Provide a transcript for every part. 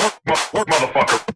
work, work, work, motherfucker.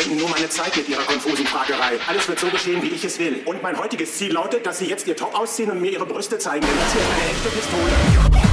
verschwenden nur meine Zeit mit Ihrer konfusen Fragerei. Alles wird so geschehen, wie ich es will. Und mein heutiges Ziel lautet, dass Sie jetzt Ihr Top ausziehen und mir Ihre Brüste zeigen, denn das hier ist eine echte Pistole.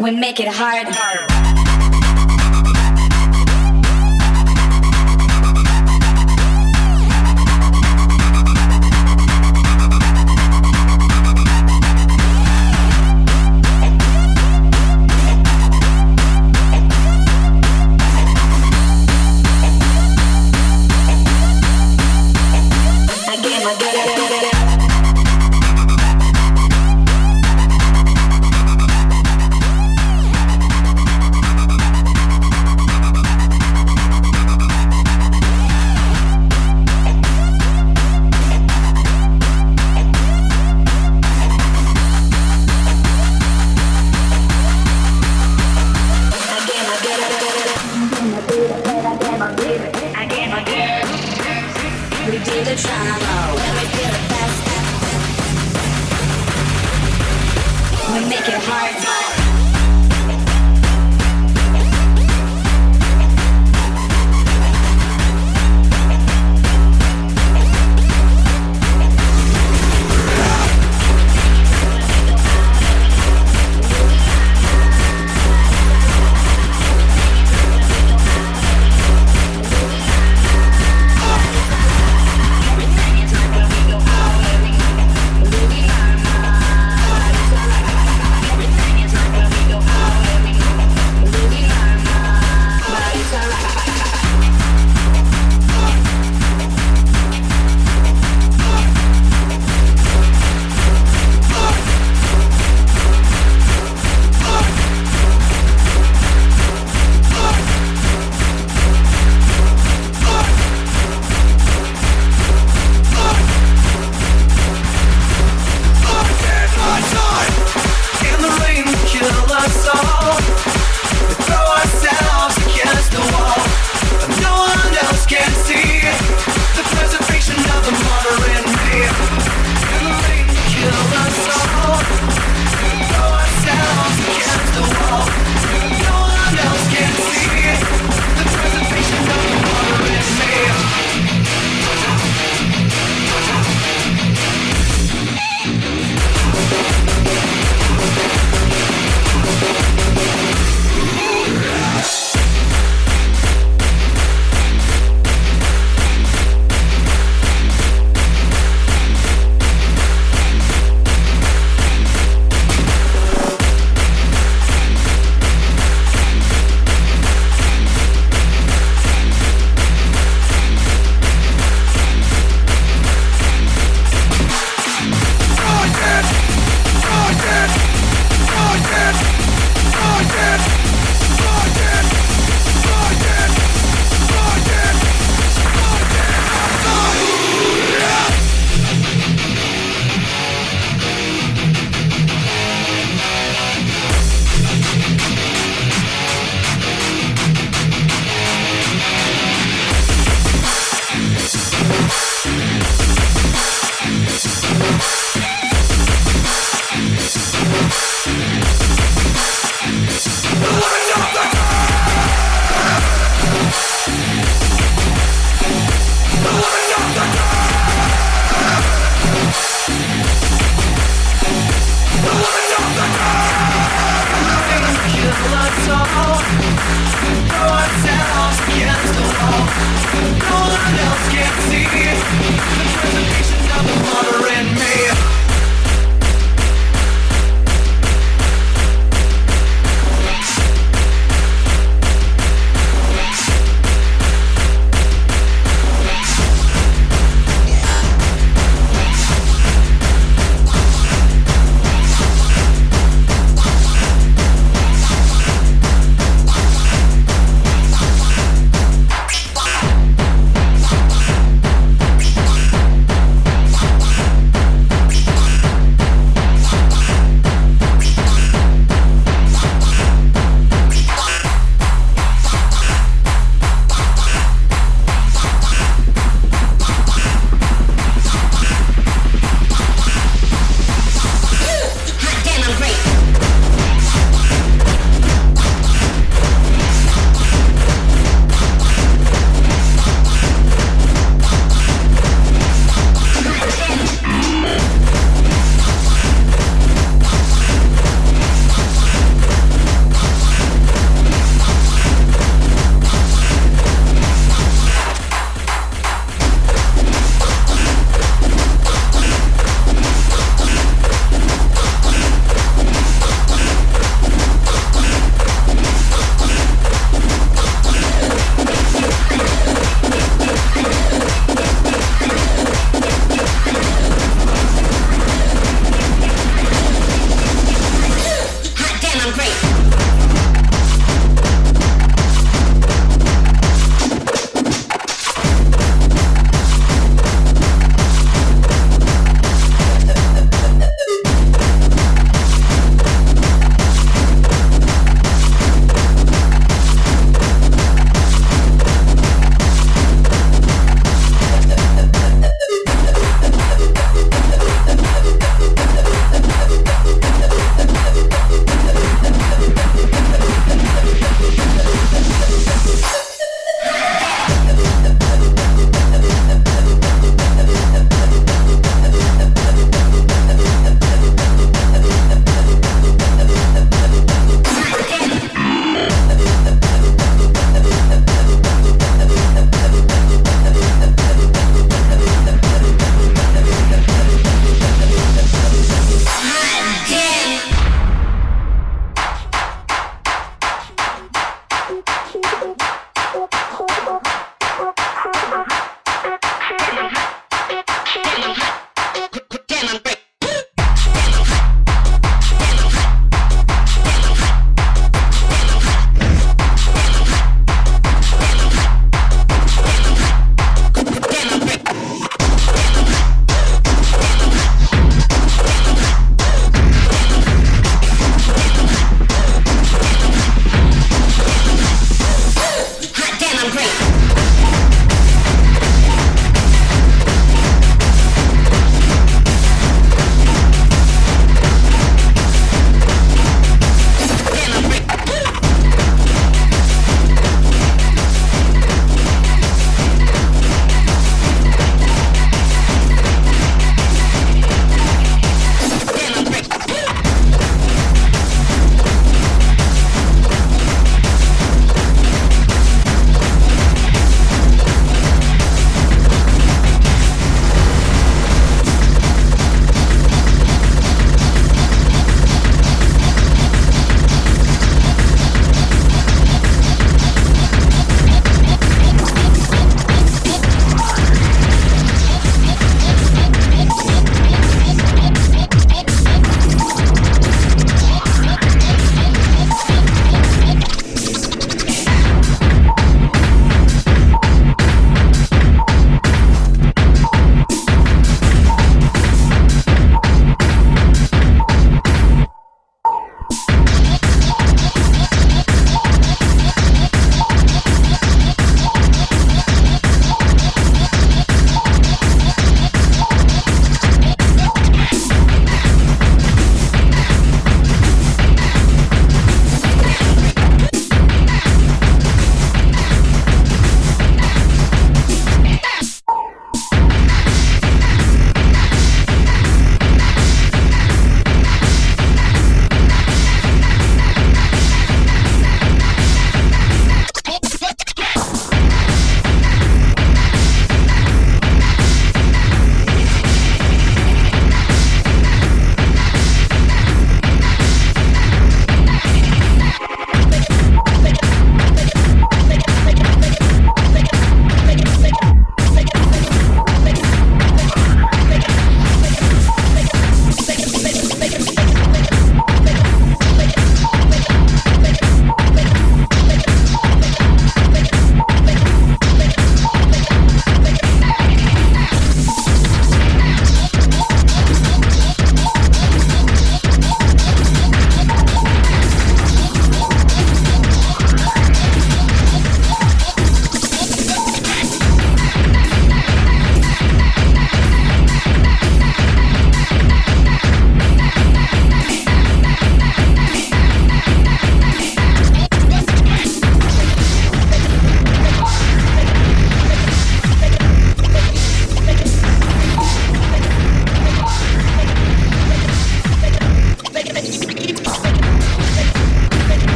We make it hard. hard.